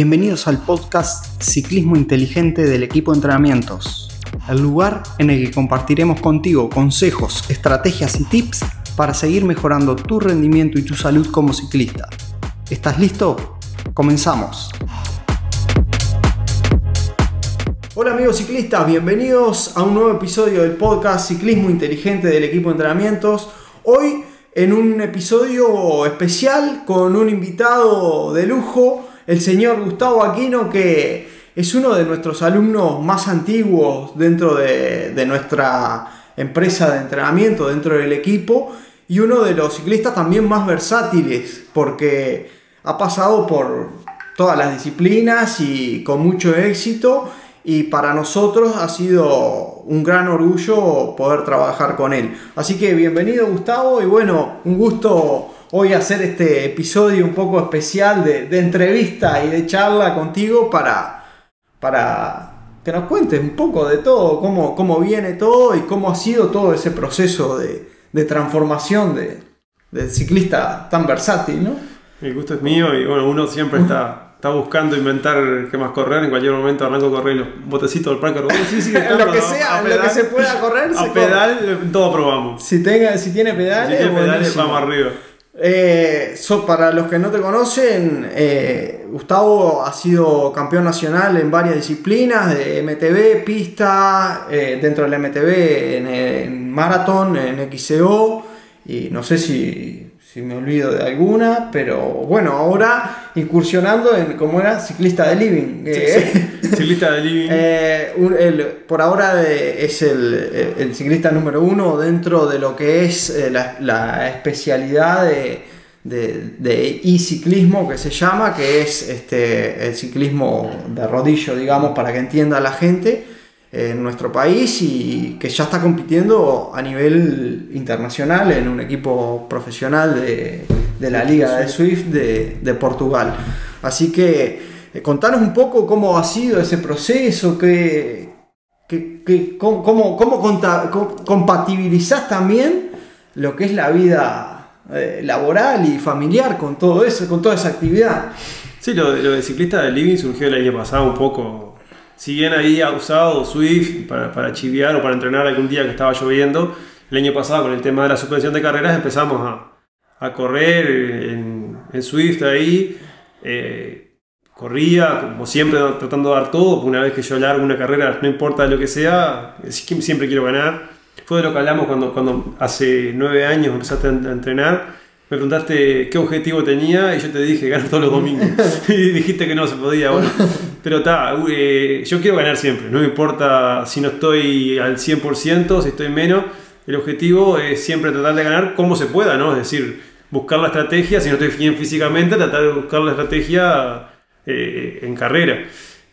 Bienvenidos al podcast Ciclismo Inteligente del equipo de entrenamientos, el lugar en el que compartiremos contigo consejos, estrategias y tips para seguir mejorando tu rendimiento y tu salud como ciclista. ¿Estás listo? Comenzamos. Hola amigos ciclistas, bienvenidos a un nuevo episodio del podcast Ciclismo Inteligente del equipo de entrenamientos. Hoy en un episodio especial con un invitado de lujo el señor Gustavo Aquino, que es uno de nuestros alumnos más antiguos dentro de, nuestra empresa de entrenamiento, dentro del equipo, y uno de los ciclistas también más versátiles, porque ha pasado por todas las disciplinas y con mucho éxito, y para nosotros ha sido un gran orgullo poder trabajar con él. Así que bienvenido Gustavo y bueno, un gusto hoy hacer este episodio un poco especial de, entrevista y de charla contigo para, para que nos cuentes un poco de todo, cómo, cómo viene todo y cómo ha sido todo ese proceso de, transformación de, del ciclista tan versátil, ¿no? El gusto es mío y bueno, uno siempre está, está buscando inventar qué más correr. En cualquier momento arranco a correr los botecitos del parque. Sí, sí, lo que sea, lo que se pueda correr. A pedal, todo probamos. Si, tenga, si tiene pedales, si tiene pedales vamos arriba. Eh, para los que no te conocen, eh, Gustavo ha sido campeón nacional en varias disciplinas, de MTB, pista, eh, dentro del MTB en, en maratón, en XCO, y no sé si si me olvido de alguna, pero bueno, ahora incursionando en como era ciclista de living. ciclista de living. Eh, por ahora es el, ciclista número uno dentro de lo que es eh, la, especialidad de, de, e-ciclismo que se llama, que es este, el ciclismo de rodillo, digamos, para que entienda la gente en nuestro país y que ya está compitiendo a nivel internacional en un equipo profesional de, la Liga de Swift de, Portugal. Así que eh, contanos un poco cómo ha sido ese proceso, que, cómo, cómo, compatibilizás también lo que es la vida eh, laboral y familiar con todo eso, con toda esa actividad. Sí, lo, lo de ciclista de living surgió el año pasado un poco si bien había usado Swift para, para chiviar o para entrenar algún día que estaba lloviendo, el año pasado con el tema de la suspensión de carreras empezamos a, a correr en, en, Swift ahí. Eh, corría, como siempre, tratando de dar todo. Una vez que yo largo una carrera, no importa lo que sea, siempre quiero ganar. Fue de lo que hablamos cuando, cuando hace nueve años empezaste a entrenar me preguntaste qué objetivo tenía y yo te dije ganar todos los domingos. y dijiste que no se podía. Bueno, pero está, eh, yo quiero ganar siempre. No me importa si no estoy al 100%, si estoy menos. El objetivo es siempre tratar de ganar como se pueda, ¿no? Es decir, buscar la estrategia. Si no estoy bien físicamente, tratar de buscar la estrategia eh, en carrera.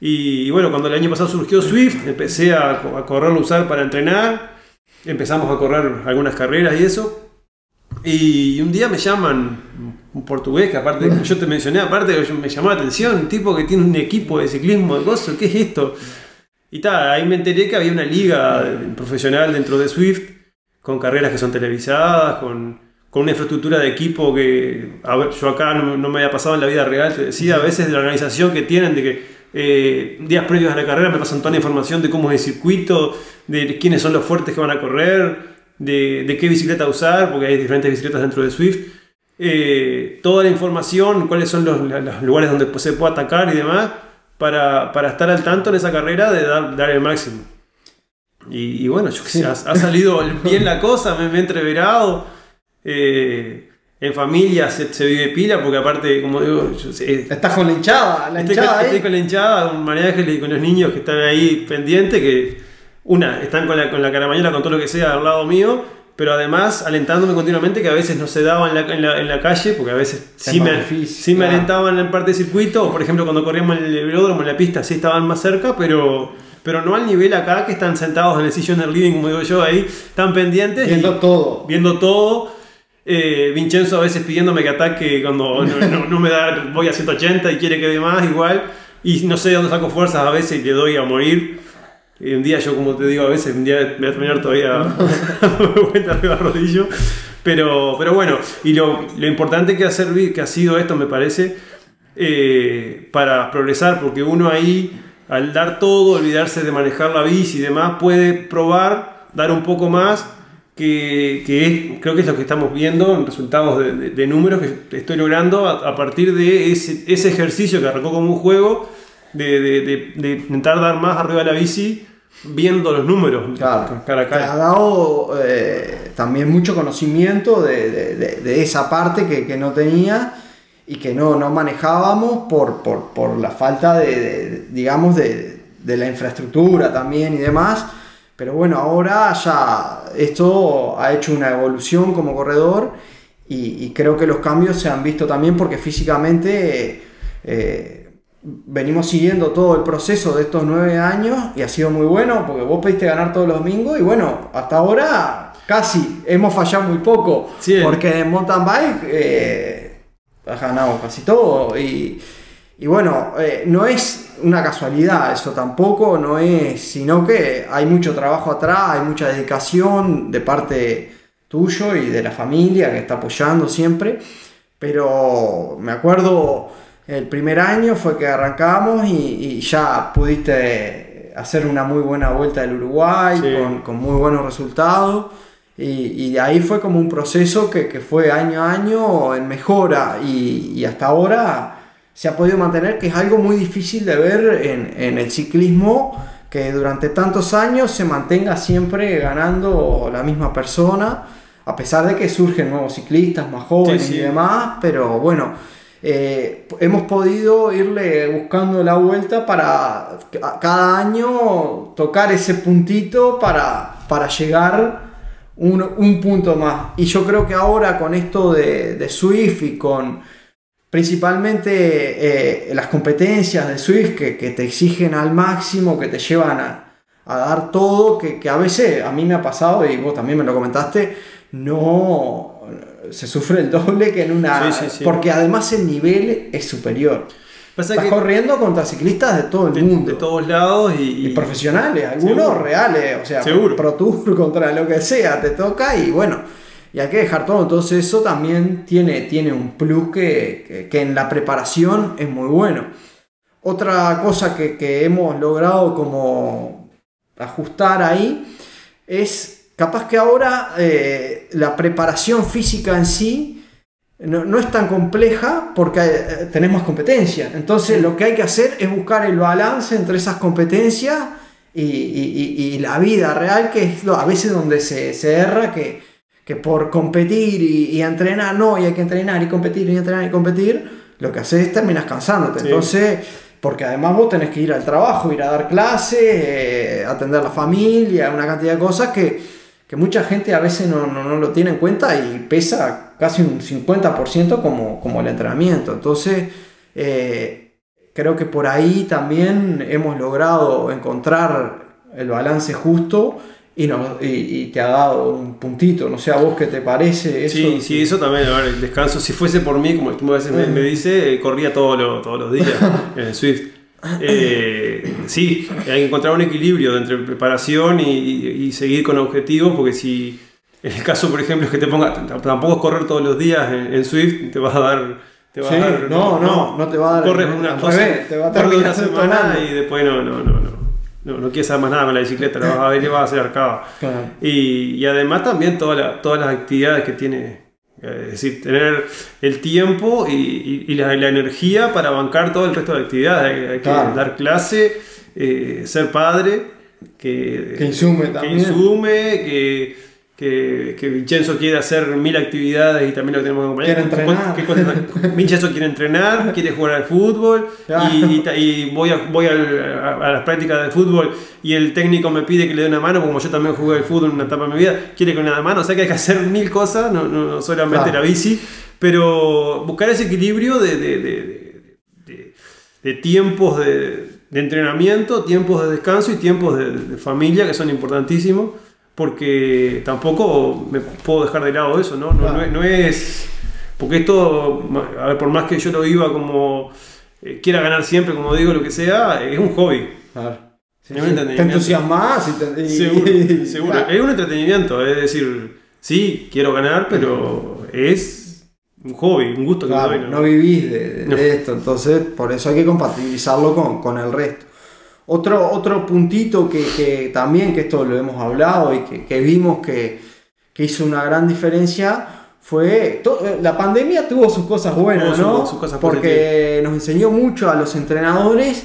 Y, bueno, cuando el año pasado surgió Swift, empecé a, a correrlo, usar para entrenar. Empezamos a correr algunas carreras y eso. Y un día me llaman, un portugués, que aparte, yo te mencioné, aparte me llamó la atención, un tipo que tiene un equipo de ciclismo de cosas, ¿qué es esto? Y tal, ahí me enteré que había una liga profesional dentro de Swift, con carreras que son televisadas, con, con una infraestructura de equipo que, a ver, yo acá no, me había pasado en la vida real, te decía, a veces de la organización que tienen, de que eh, días previos a la carrera me pasan toda la información de cómo es el circuito, de quiénes son los fuertes que van a correr, de, qué bicicleta usar, porque hay diferentes bicicletas dentro de Swift. Eh, toda la información, cuáles son los, lugares donde se puede atacar y demás, para, estar al tanto en esa carrera de dar, el máximo. Y, bueno, yo ha, salido bien la cosa, me, he entreverado. Eh, en familia se, vive pila, porque aparte, como digo, estás con la hinchada, la estoy, estoy, con la hinchada, con María Ángeles y con los niños que están ahí pendientes, que una, están con la, con la caramañola, con todo lo que sea al lado mío, pero además alentándome continuamente que a veces no se daba en la, en la, calle, porque a veces sí me, sí me, alentaban en parte de circuito, o por ejemplo cuando corríamos en el velódromo, en la pista, sí estaban más cerca, pero, pero no al nivel acá, que están sentados en el sillón del living, como digo yo, ahí, están pendientes. Viendo todo. Viendo todo. Eh, Vincenzo a veces pidiéndome que ataque cuando no, no, me da, voy a 180 y quiere que dé más, igual. Y no sé de dónde saco fuerzas a veces y le doy a morir. Y un día yo, como te digo, a veces un día voy a terminar todavía vuelta arriba rodillo. Pero, pero bueno, y lo, lo importante que ha, que ha sido esto, me parece, eh, para progresar, porque uno ahí, al dar todo, olvidarse de manejar la bici y demás, puede probar, dar un poco más, que, que creo que es lo que estamos viendo en resultados de, números que estoy logrando a, partir de ese, ese, ejercicio que arrancó como un juego, de, de intentar dar más arriba de la bici viendo los números claro, cara Te ha dado eh, también mucho conocimiento de, de, esa parte que, que, no tenía y que no, no manejábamos por, por, por, la falta de, digamos, de, la infraestructura también y demás. Pero bueno, ahora ya esto ha hecho una evolución como corredor y, creo que los cambios se han visto también porque físicamente... Eh, venimos siguiendo todo el proceso de estos nueve años y ha sido muy bueno porque vos pediste ganar todos los domingos y bueno, hasta ahora casi hemos fallado muy poco porque en mountain bike eh, has ganado casi todo y, bueno, eh, no es una casualidad eso tampoco, no es, sino que hay mucho trabajo atrás, hay mucha dedicación de parte tuyo y de la familia que está apoyando siempre, pero me acuerdo el primer año fue que arrancamos y, ya pudiste hacer una muy buena vuelta del Uruguay con, muy buenos resultados. Y, de ahí fue como un proceso que, fue año a año en mejora y, hasta ahora se ha podido mantener, que es algo muy difícil de ver en, el ciclismo, que durante tantos años se mantenga siempre ganando la misma persona, a pesar de que surgen nuevos ciclistas más jóvenes y demás, pero bueno eh, hemos podido irle buscando la vuelta para cada año tocar ese puntito para, para llegar un, un, punto más. Y yo creo que ahora con esto de, de Swift y con principalmente eh, las competencias de Swift que, que, te exigen al máximo, que te llevan a, a dar todo, que, que, a veces a mí me ha pasado y vos también me lo comentaste, no se sufre el doble que en una... Porque además el nivel es superior. Estás corriendo contra ciclistas de todo el mundo. De todos lados y, profesionales, algunos reales, o sea, Pro Tour contra lo que sea, te toca y bueno, y hay que dejar todo. Entonces eso también tiene, tiene un plus que, que, en la preparación es muy bueno. Otra cosa que, que hemos logrado como ajustar ahí es capaz que ahora eh, la preparación física en sí no, es tan compleja porque eh, tenemos competencia. Entonces lo que hay que hacer es buscar el balance entre esas competencias y, la vida real, que es a veces donde se, se erra, que, que, por competir y, entrenar, no, y hay que entrenar y competir y entrenar y competir, lo que haces es terminas cansándote. Entonces porque además vos tenés que ir al trabajo, ir a dar clases, eh, atender a la familia, una cantidad de cosas que, que mucha gente a veces no, lo tiene en cuenta y pesa casi un 50% como, como el entrenamiento. Entonces, eh, creo que por ahí también hemos logrado encontrar el balance justo y, y, te ha dado un puntito. No sé a vos qué te parece. Eso? Sí, sí, eso también. el descanso, si fuese por mí, como tú a veces me, me dice, corría todo todos los días en Swift. Eh, sí, hay que encontrar un equilibrio entre preparación y, seguir con objetivos, porque si en el caso, por ejemplo, es que te pongas, tampoco es correr todos los días en, Swift, te vas a dar. Te va a dar, no, no, no, te va a dar. Corres una, te va a una semana y después no, no, no, no. No, no quieres hacer más nada con la bicicleta, la vas a ver y vas a hacer arcada. Y, y, además también todas todas las actividades que tiene es decir, tener el tiempo y, la, energía para bancar todo el resto de actividades. Hay, que dar clase, eh, ser padre, que, que insume también. Que insume, que, que, que, Vincenzo quiere hacer mil actividades y también lo tenemos que acompañar. Quiere entrenar. Vincenzo quiere entrenar, quiere jugar al fútbol y, y, voy, a, voy a, las prácticas de fútbol y el técnico me pide que le dé una mano, como yo también jugué al fútbol en una etapa de mi vida, quiere que le dé una mano, o sea que hay que hacer mil cosas, no, no solamente la bici, pero buscar ese equilibrio de, de, de, de tiempos de, entrenamiento, tiempos de descanso y tiempos de, familia que son importantísimos porque tampoco me puedo dejar de lado eso, ¿no? No, es, Porque esto, a ver, por más que yo lo viva como. Eh, quiera ganar siempre, como digo, lo que sea, es un hobby. Claro. te entusiasmas y Seguro, seguro. Es un entretenimiento, es decir, sí, quiero ganar, pero es un hobby, un gusto que Claro, me doy. no vivís de, de- No. de esto, entonces por eso hay que compatibilizarlo con, con el resto. Otro, otro puntito que, que también, que esto lo hemos hablado y que, que vimos que, que hizo una gran diferencia, fue, to- la pandemia tuvo sus cosas buenas, su- ¿no? sus cosas Porque nos enseñó mucho a los entrenadores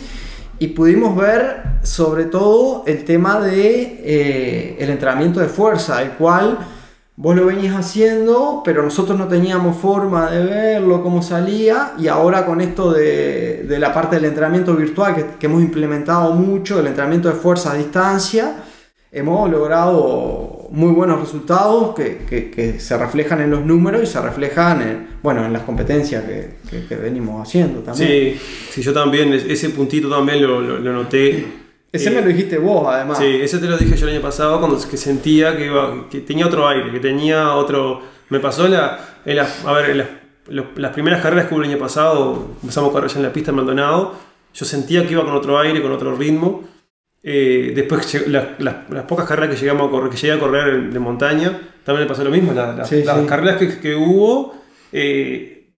y pudimos ver sobre todo el tema de eh, el entrenamiento de fuerza, el cual vos lo venías haciendo, pero nosotros no teníamos forma de verlo, cómo salía, y ahora con esto de, de la parte del entrenamiento virtual que, que hemos implementado mucho, el entrenamiento de fuerza a distancia, hemos logrado muy buenos resultados que, que- que se reflejan en los números y se reflejan en, bueno, en las competencias que, venimos haciendo también. Sí, sí, yo también, es- ese puntito también lo, lo- lo noté. Ese Eh, me lo dijiste vos, además. Sí, ese te lo dije yo el año pasado cuando que sentía que, iba, que tenía otro aire, que tenía otro... Me pasó en la, en la- a ver, en las, los- las primeras carreras que hubo el año pasado, empezamos a correr ya en la pista en Maldonado, yo sentía que iba con otro aire, con otro ritmo. Eh, después lleg- las, pocas carreras que llegamos a correr, que llegué a correr de montaña, también me pasó lo mismo. La- la- Sí, las sí. carreras que, que hubo, eh,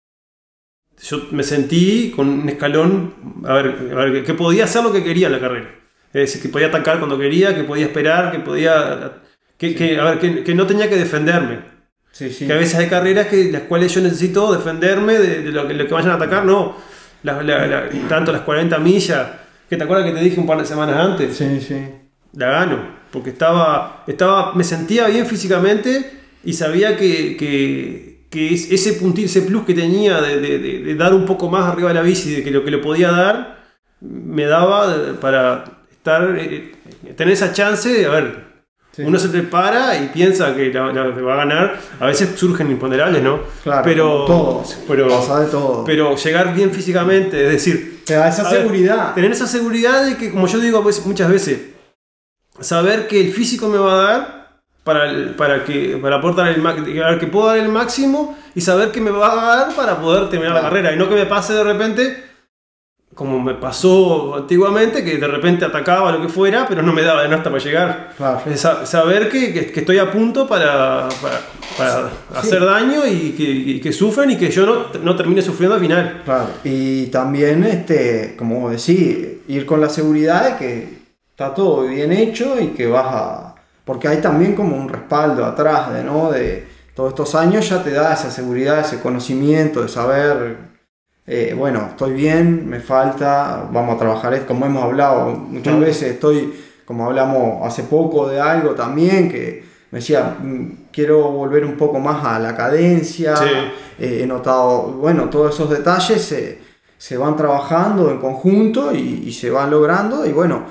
yo me sentí con un escalón, a ver, a ver, que- que podía hacer lo que quería en la carrera. Es decir, que podía atacar cuando quería, que podía esperar, que podía... Que, que, a ver, que, que no tenía que defenderme. Sí, sí. Que a veces hay carreras que las cuales yo necesito defenderme de, de lo, que, lo que vayan a atacar, no. La- la- la- tanto las 40 millas, que te acuerdas que te dije un par de semanas antes, Sí, sí. la gano. Porque estaba, estaba, me sentía bien físicamente y sabía que, que, que es- ese puntito, ese plus que tenía de, de- de- de dar un poco más arriba de la bici, de que lo que le podía dar, me daba para estar, eh, tener esa chance de, a ver, Sí. uno se prepara y piensa que la, la- va a ganar. A veces surgen imponderables, ¿no? Claro, pero, todo. pero, Pasa de todo. pero llegar bien físicamente, es decir, Te da esa seguridad. tener esa seguridad de que, como yo digo pues, muchas veces, saber que el físico me va a dar para, el- para, que, para poder dar el, que puedo dar el máximo y saber que me va a dar para poder terminar la Claro. carrera y no que me pase de repente como me pasó antiguamente que de repente atacaba lo que fuera pero no me daba de nada para llegar Claro. Sa- saber que, que- que estoy a punto para, para, para hacer daño y que, y que sufren y que yo no, no termine sufriendo al final Claro. Y también, este, como decís, ir con la seguridad de que está todo bien hecho y que vas a. Porque hay también como un respaldo atrás de, ¿no? De todos estos años ya te da esa seguridad, ese conocimiento de saber, eh, bueno, estoy bien, me falta, vamos a trabajar, como hemos hablado muchas veces, estoy, como hablamos hace poco de algo también, que me decía, "Mm, quiero volver un poco más a la cadencia, Sí. eh, he notado, bueno, todos esos detalles se, se van trabajando en conjunto y, y se van logrando y bueno,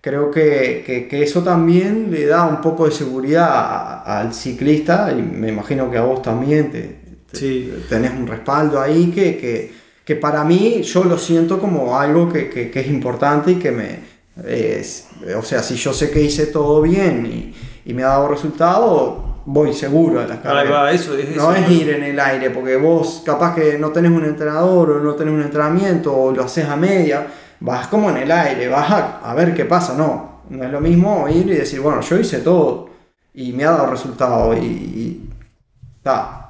creo que, que- que eso también le da un poco de seguridad a- al ciclista y me imagino que a vos también te, te- Sí. tenés un respaldo ahí que, que, que para mí yo lo siento como algo que, que- que es importante y que me... es- o sea, si yo sé que hice todo bien y, y me ha dado resultado, voy seguro a las carreras. va, eso es No eso. es ir en el aire, porque vos capaz que no tenés un entrenador o no tenés un entrenamiento o lo haces a media, vas como en el aire, vas a, a ver qué pasa, no. No es lo mismo ir y decir, bueno, yo hice todo y me ha dado resultado y, y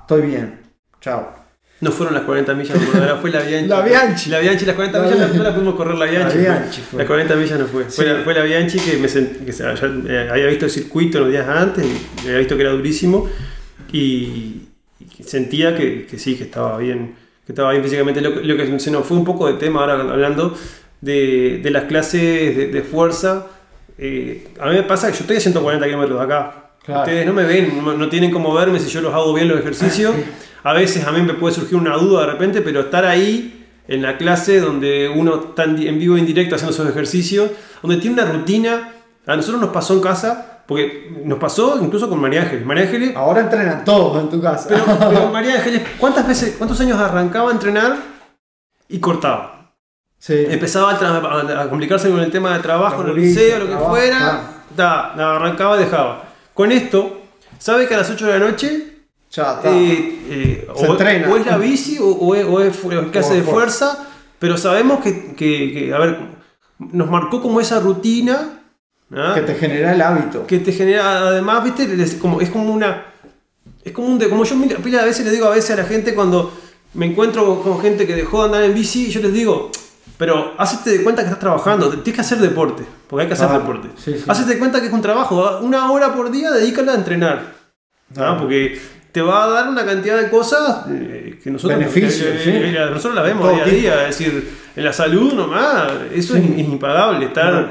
estoy bien, chao. No fueron las 40 millas, no, fue la Bianchi. La Bianchi. La Bianchi, las 40 La millas Bianchi. no la pudimos correr la Bianchi. La Bianchi fue. Las 40 millas no fue. Fue, la, fue la Bianchi que, me sent- que se- eh, había visto el circuito los días antes y había visto que era durísimo y, y sentía que, que sí, que estaba bien, que estaba bien físicamente. Lo, que- lo que se nos fue un poco de tema ahora hablando de, de las clases de, de fuerza. eh, a mí me pasa que yo estoy a 140 kilómetros de acá. Claro. Ustedes no me ven, no, no tienen cómo verme si yo los hago bien los ejercicios. A veces a mí me puede surgir una duda de repente, pero estar ahí en la clase donde uno está en en vivo e indirecto haciendo esos ejercicios, donde tiene una rutina. A nosotros nos pasó en casa, porque nos pasó incluso con María Ángeles. María Ángeles, Ahora entrenan todos en tu casa. pero, pero María Ángeles, ¿cuántas veces, cuántos años arrancaba a entrenar y cortaba? sí. Empezaba a, a- complicarse con el tema de trabajo en el liceo, lo que trabajo, fuera. la arrancaba y dejaba. Con esto, sabe que a las 8 de la noche Ya eh, eh, Se o, entrena. o es la bici o, o es, o es clase O de es fuerza, pero sabemos que, que- que, a ver, nos marcó como esa rutina ¿ah? que te genera el hábito. que te genera, además, viste, es como, es como una. Es como un. de- Como yo pila de veces le digo a veces a la gente cuando me encuentro con gente que dejó de andar en bici y yo les digo, pero hacete de cuenta que estás trabajando, tienes que hacer deporte, porque hay que hacer Ah, deporte. sí, sí. Hacete de cuenta que es un trabajo, una hora por día dedícala a entrenar. ¿no? Ah. Porque te va a dar una cantidad de cosas eh, que nosotros, Beneficios, que- sí. que nosotros la vemos día a tipo. día. Es decir, en la salud nomás, eso Sí. es, es impagable, estar Claro.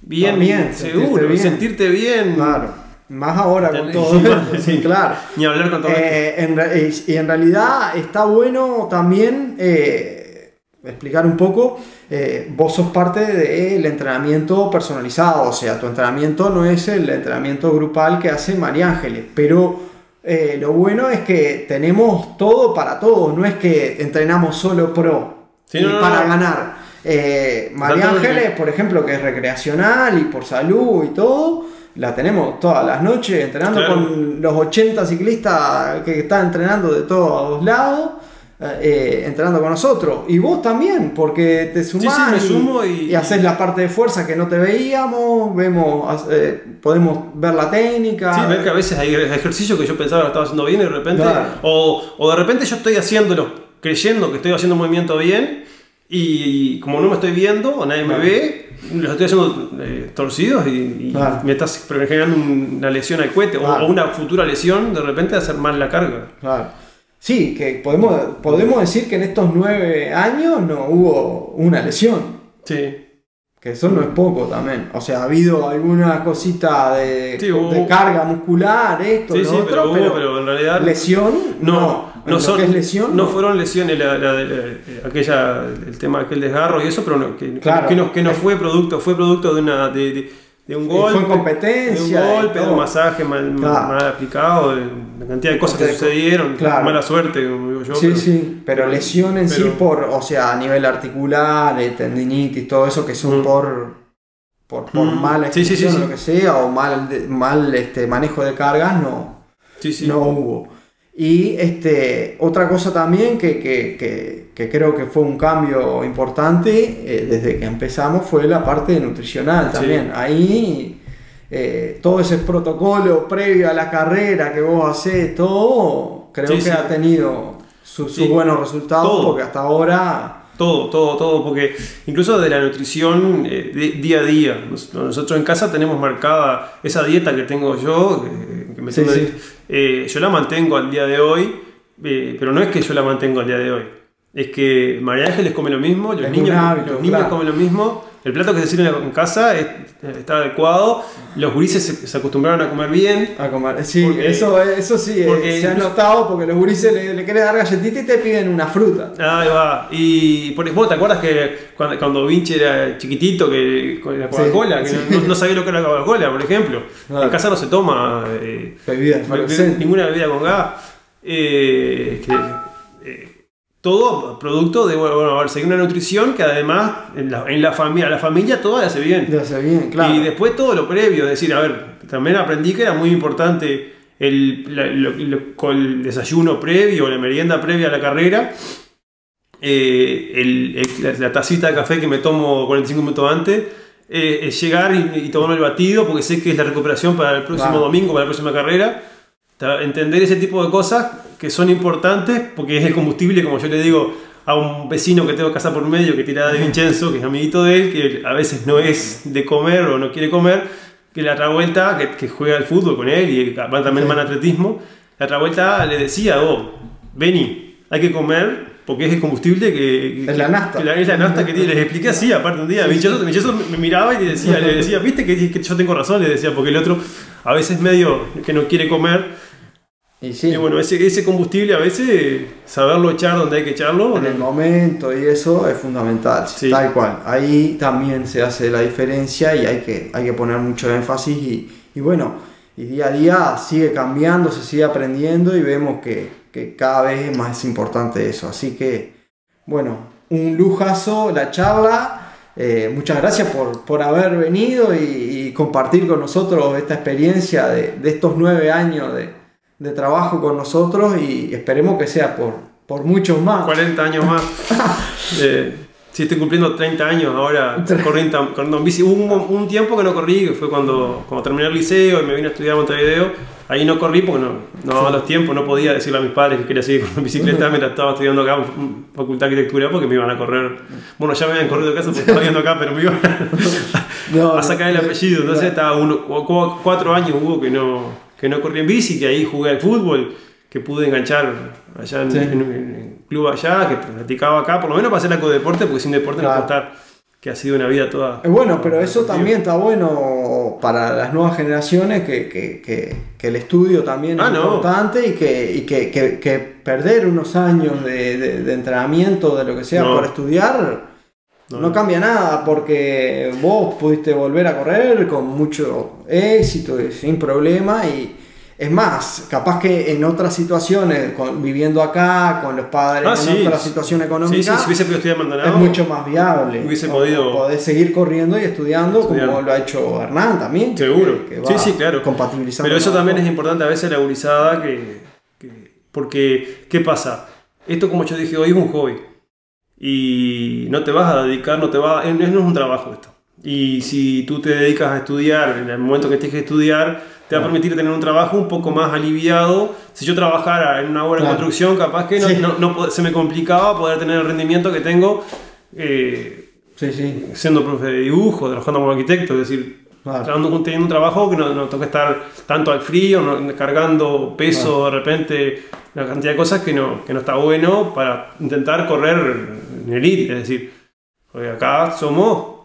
bien, También, seguro, sentirte bien. sentirte bien. Claro. Más ahora con todo sí, claro. Ni hablar con todo esto. Eh, en eh, y en realidad está bueno también eh, explicar un poco, eh, vos sos parte del entrenamiento personalizado, o sea, tu entrenamiento no es el entrenamiento grupal que hace María Ángeles, pero eh, lo bueno es que tenemos todo para todos, no es que entrenamos solo pro Sí, no, para no. ganar. Eh, María. Ángeles, por ejemplo, que es recreacional y por salud y todo, la tenemos todas las noches entrenando Claro. con los 80 ciclistas que están entrenando de todos lados, eh, eh, entrenando con nosotros. Y vos también, porque te sumás sí, me y, sumo y- y haces la parte de fuerza que no te veíamos, vemos, eh, podemos ver la técnica. Sí, ver que a veces hay ejercicios que yo pensaba que estaba haciendo bien y de repente. Claro. O, o de repente yo estoy haciéndolo creyendo que estoy haciendo un movimiento bien y como no me estoy viendo o nadie Claro. me ve, los estoy haciendo eh, torcidos y, y Claro. me estás generando una lesión al cohete o- Claro. o, una futura lesión, de repente hacer mal la carga. Sí, que podemos, podemos decir que en estos nueve años no hubo una lesión. Sí. Que eso no es poco también. O sea, ha habido alguna cosita de, Sí, hubo- de carga muscular, esto, Sí, lo sí, otro, pero, hubo- pero, pero en realidad. lesión, No, no. Son, que es lesión, no fueron lesiones, la, la- la- la- aquella, el tema de aquel desgarro y eso, pero no, que, que- Claro. que no, que no fue producto, fue producto de una de, de- de un fue golpe, en competencia de un golpe, de un masaje mal, Claro. mal aplicado, de una cantidad de cosas que sucedieron, claro. mala suerte, como digo yo. sí, pero- sí, pero lesión en sí por, o sea, a nivel articular, tendinitis, todo eso que son Mm. por, por, por Mm. mala Sí, sí, lo que sea, o mal, mal este, manejo de cargas, no. Sí, sí. no hubo. Y este, otra cosa también que, que- que- que creo que fue un cambio importante eh, desde que empezamos fue la parte nutricional Sí. también. Ahí eh, todo ese protocolo previo a la carrera que vos hacés, todo creo Sí, que sí. ha tenido su- sus buenos resultados Todo. porque hasta ahora... Todo, todo, todo, porque incluso de la nutrición eh, de- día a día, nos- nosotros en casa tenemos marcada esa dieta que tengo yo, que me tengo- yo la mantengo al día de hoy, pero no es que yo la mantengo al día de hoy, es que María Ángeles come lo mismo, los niños, hábito, los niños claro. comen lo mismo, el plato que se sirve en casa es- está adecuado, los gurises se, se acostumbraron a comer bien, A comer. Sí, Porque- eso, eso sí, eh, se ha notado porque los gurises le, le quieren dar galletita y te piden una fruta. Ahí va. Y por ejemplo, ¿te acuerdas que cuando, cuando Vinci era chiquitito, que con la Coca-Cola, Sí, que sí. no, no sabía lo que era la Coca-Cola, por ejemplo? Claro. En casa no se toma eh, Bebida ninguna bebida con gas. Eh, que, eh, todo producto de bueno, bueno, a ver, seguir una nutrición que además en la, en la familia, la familia todo le hace bien. Bien, claro. Y después todo lo previo, es decir, a ver, también aprendí que era muy importante el, la- lo- lo- con el desayuno previo, la merienda previa a la carrera, eh, el- el- la, la tacita de café que me tomo 45 minutos antes, eh, es llegar y, y tomarme el batido porque sé que es la recuperación para el próximo domingo, para la próxima carrera. Entender ese tipo de cosas que son importantes porque es el combustible, como yo le digo a un vecino que tengo casa por medio que tira de Vincenzo, que es amiguito de él, que a veces no es de comer o no quiere comer, que la otra vuelta, que, que juega al fútbol con él y va también Sí. van atletismo, la otra vuelta le decía, oh, Beni, hay que comer porque es el combustible que... Es la nafta. que la- es la nafta que tiene. Les expliqué así, aparte un día, Vincenzo, Vincenzo me miraba y le decía, le decía, viste que, que yo tengo razón, le decía, porque el otro a veces medio que no quiere comer. Y sí, Y bueno, ese, ese combustible a veces, saberlo echar donde hay que echarlo. en el momento y eso es fundamental, Sí. tal cual. Ahí también se hace la diferencia y hay que, hay que poner mucho énfasis y, y bueno, y día a día sigue cambiando, se sigue aprendiendo y vemos que, que cada vez es más importante eso. Así que, bueno, un lujazo la charla. Eh, muchas gracias por, por haber venido y, y compartir con nosotros esta experiencia de, de estos nueve años de, de trabajo con nosotros y esperemos que sea por, por muchos más. 40 años más. Eh, Sí, estoy cumpliendo 30 años ahora corriendo, corriendo en bici. Hubo un, un, tiempo que no corrí, que fue cuando, cuando terminé el liceo y me vine a estudiar a Montevideo. Ahí no corrí porque no, no daba los tiempos, no podía decirle a mis padres que quería seguir con bicicleta mientras estaba estudiando acá en Facultad de Arquitectura porque me iban a correr. Bueno, ya me habían corrido de casa porque estaba viendo acá, pero me iban a, sacar el apellido. Entonces estaba uno, cuatro años hubo que no, que no corrí en bici, que ahí jugué al fútbol, que pude enganchar allá en, el club allá, que practicaba acá, por lo menos para hacer algo de deporte, porque sin deporte no puedo estar que ha sido una vida toda. Bueno, pero eso también está bueno para las nuevas generaciones, que, que, que, que el estudio también es ah, importante y, que, y que, perder unos años de, de, entrenamiento, de lo que sea, por estudiar, no. no. cambia nada, porque vos pudiste volver a correr con mucho éxito sin problema y es más, capaz que en otras situaciones, viviendo acá, con los padres, ah, en otra situación económica, si hubiese podido es mucho más viable. Hubiese podido. Poder seguir corriendo y estudiando, como lo ha hecho Hernán también. Seguro. sí, sí, claro. Compatibilizando. Pero eso también es importante a veces la gurizada, que, porque, ¿qué pasa? Esto, como yo dije hoy, es un hobby. Y no te vas a dedicar, no te va, no es un trabajo esto. Y si tú te dedicas a estudiar, en el momento que tienes que estudiar, te va a permitir tener un trabajo un poco más aliviado. Si yo trabajara en una obra de construcción, capaz que no, no, se me complicaba poder tener el rendimiento que tengo eh, siendo profe de dibujo, trabajando como arquitecto, es decir, teniendo un trabajo que no, no toca estar tanto al frío, cargando peso de repente, una cantidad de cosas que no, que no está bueno para intentar correr en elite, es decir, acá somos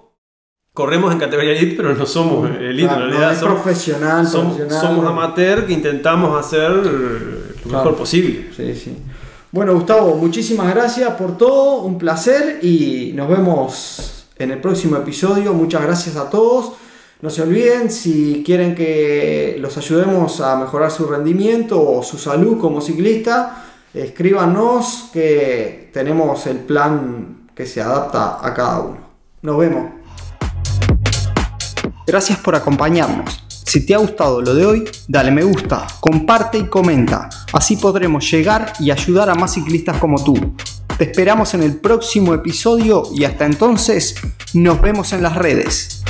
corremos en categoría elite, pero no somos elite, en realidad no somos, profesional, somos, somos, amateur que intentamos hacer lo mejor posible. Sí, sí. Bueno, Gustavo, muchísimas gracias por todo, un placer y nos vemos en el próximo episodio. Muchas gracias a todos. No se olviden, si quieren que los ayudemos a mejorar su rendimiento o su salud como ciclista, escríbanos que tenemos el plan que se adapta a cada uno. Nos vemos. Gracias por acompañarnos. Si te ha gustado lo de hoy, dale me gusta, comparte y comenta. Así podremos llegar y ayudar a más ciclistas como tú. Te esperamos en el próximo episodio y hasta entonces nos vemos en las redes.